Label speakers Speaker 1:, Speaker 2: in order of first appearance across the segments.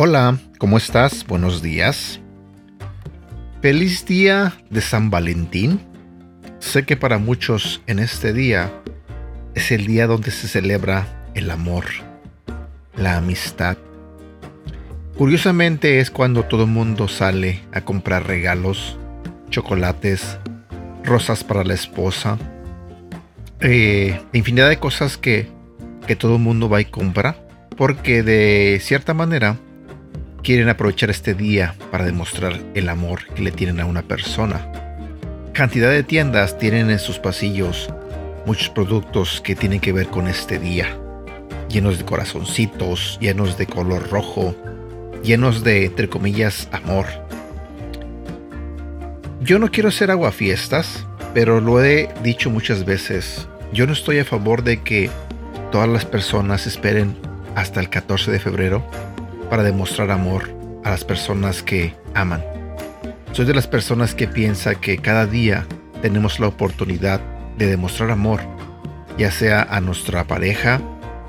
Speaker 1: Hola, ¿cómo estás? Buenos días. Feliz día de San Valentín. Sé que para muchos en este día es el día donde se celebra el amor, la amistad. Curiosamente es cuando todo el mundo sale a comprar regalos, chocolates, rosas para la esposa, eh, infinidad de cosas que, que todo el mundo va y compra, porque de cierta manera quieren aprovechar este día para demostrar el amor que le tienen a una persona. Cantidad de tiendas tienen en sus pasillos muchos productos que tienen que ver con este día, llenos de corazoncitos, llenos de color rojo, llenos de, entre comillas, amor. Yo no quiero hacer aguafiestas, pero lo he dicho muchas veces. Yo no estoy a favor de que todas las personas esperen hasta el 14 de febrero para demostrar amor a las personas que aman. Soy de las personas que piensa que cada día tenemos la oportunidad de demostrar amor, ya sea a nuestra pareja,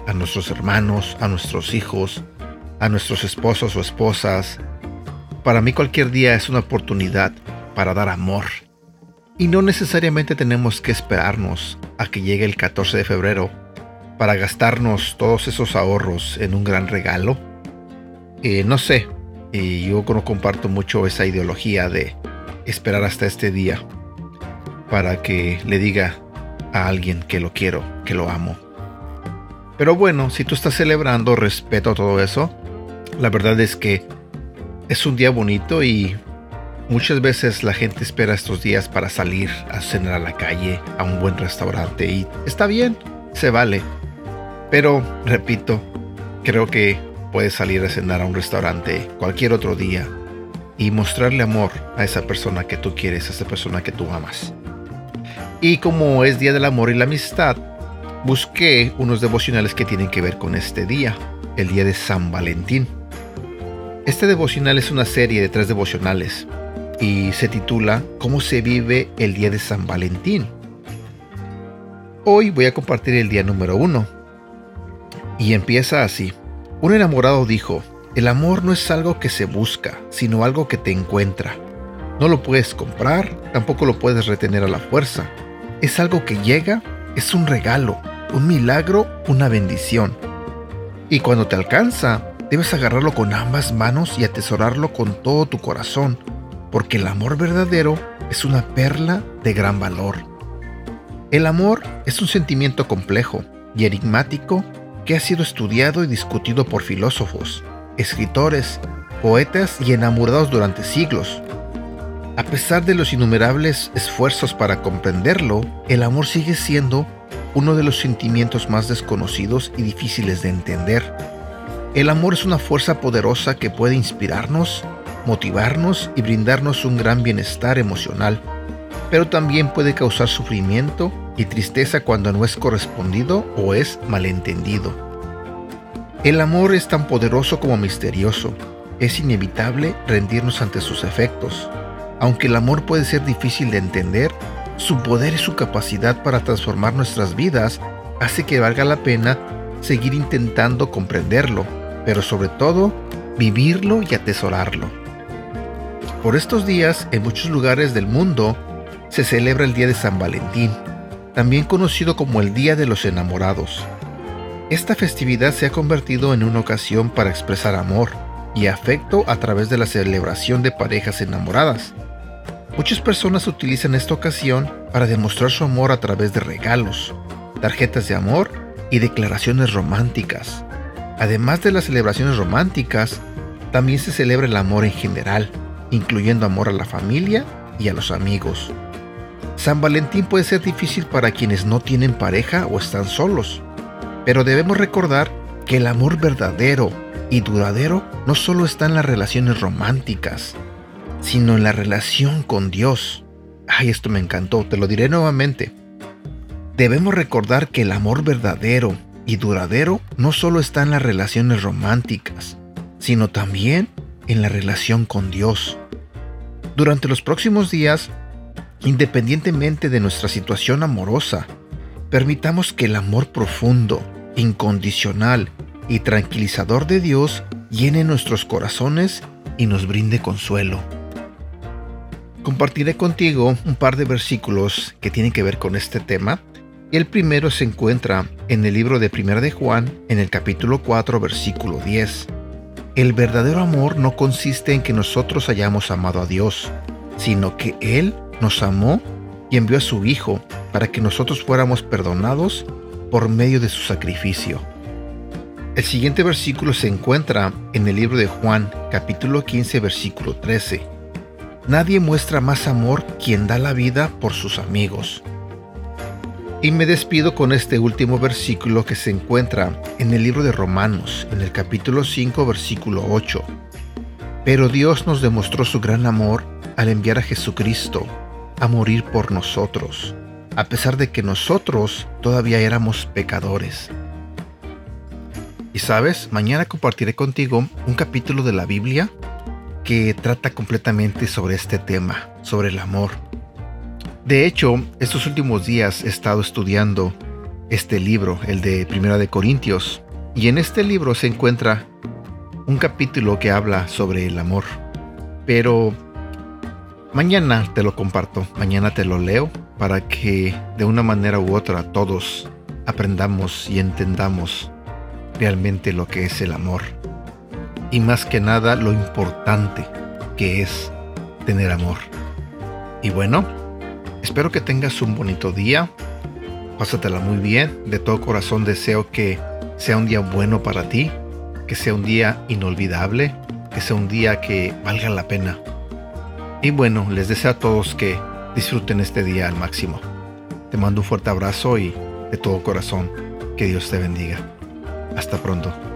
Speaker 1: a nuestros hermanos, a nuestros hijos, a nuestros esposos o esposas. Para mí cualquier día es una oportunidad para dar amor. Y no necesariamente tenemos que esperarnos a que llegue el 14 de febrero para gastarnos todos esos ahorros en un gran regalo eh, no sé, yo no comparto mucho esa ideología de esperar hasta este día para que le diga a alguien que lo quiero, que lo amo. Pero bueno, si tú estás celebrando, respeto todo eso. La verdad es que es un día bonito y muchas veces la gente espera estos días para salir a cenar a la calle, a un buen restaurante y está bien, se vale. Pero, repito, creo que Puedes salir a cenar a un restaurante cualquier otro día y mostrarle amor a esa persona que tú quieres, a esa persona que tú amas. Y como es Día del Amor y la Amistad, busqué unos devocionales que tienen que ver con este día, el día de San Valentín. Este devocional es una serie de tres devocionales y se titula ¿Cómo se vive el día de San Valentín? Hoy voy a compartir el día número uno y empieza así. Un enamorado dijo, el amor no es algo que se busca, sino algo que te encuentra. No lo puedes comprar, tampoco lo puedes retener a la fuerza. Es algo que llega, es un regalo, un milagro, una bendición. Y cuando te alcanza, debes agarrarlo con ambas manos y atesorarlo con todo tu corazón, porque el amor verdadero es una perla de gran valor. El amor es un sentimiento complejo y enigmático que ha sido estudiado y discutido por filósofos, escritores, poetas y enamorados durante siglos. A pesar de los innumerables esfuerzos para comprenderlo, el amor sigue siendo uno de los sentimientos más desconocidos y difíciles de entender. El amor es una fuerza poderosa que puede inspirarnos, motivarnos y brindarnos un gran bienestar emocional, pero también puede causar sufrimiento y tristeza cuando no es correspondido o es malentendido. El amor es tan poderoso como misterioso. Es inevitable rendirnos ante sus efectos. Aunque el amor puede ser difícil de entender, su poder y su capacidad para transformar nuestras vidas hace que valga la pena seguir intentando comprenderlo, pero sobre todo vivirlo y atesorarlo. Por estos días, en muchos lugares del mundo, se celebra el Día de San Valentín, también conocido como el Día de los Enamorados. Esta festividad se ha convertido en una ocasión para expresar amor y afecto a través de la celebración de parejas enamoradas. Muchas personas utilizan esta ocasión para demostrar su amor a través de regalos, tarjetas de amor y declaraciones románticas. Además de las celebraciones románticas, también se celebra el amor en general, incluyendo amor a la familia y a los amigos. San Valentín puede ser difícil para quienes no tienen pareja o están solos, pero debemos recordar que el amor verdadero y duradero no solo está en las relaciones románticas, sino en la relación con Dios. Ay, esto me encantó, te lo diré nuevamente. Debemos recordar que el amor verdadero y duradero no solo está en las relaciones románticas, sino también en la relación con Dios. Durante los próximos días Independientemente de nuestra situación amorosa, permitamos que el amor profundo, incondicional y tranquilizador de Dios llene nuestros corazones y nos brinde consuelo. Compartiré contigo un par de versículos que tienen que ver con este tema. El primero se encuentra en el libro de Primera de Juan, en el capítulo 4, versículo 10. El verdadero amor no consiste en que nosotros hayamos amado a Dios, sino que Él nos amó y envió a su Hijo para que nosotros fuéramos perdonados por medio de su sacrificio. El siguiente versículo se encuentra en el libro de Juan, capítulo 15, versículo 13. Nadie muestra más amor quien da la vida por sus amigos. Y me despido con este último versículo que se encuentra en el libro de Romanos, en el capítulo 5, versículo 8. Pero Dios nos demostró su gran amor al enviar a Jesucristo a morir por nosotros, a pesar de que nosotros todavía éramos pecadores. Y sabes, mañana compartiré contigo un capítulo de la Biblia que trata completamente sobre este tema, sobre el amor. De hecho, estos últimos días he estado estudiando este libro, el de Primera de Corintios, y en este libro se encuentra un capítulo que habla sobre el amor. Pero mañana te lo comparto, mañana te lo leo para que de una manera u otra todos aprendamos y entendamos realmente lo que es el amor. Y más que nada lo importante que es tener amor. Y bueno, espero que tengas un bonito día. Pásatela muy bien. De todo corazón deseo que sea un día bueno para ti, que sea un día inolvidable, que sea un día que valga la pena. Y bueno, les deseo a todos que disfruten este día al máximo. Te mando un fuerte abrazo y de todo corazón, que Dios te bendiga. Hasta pronto.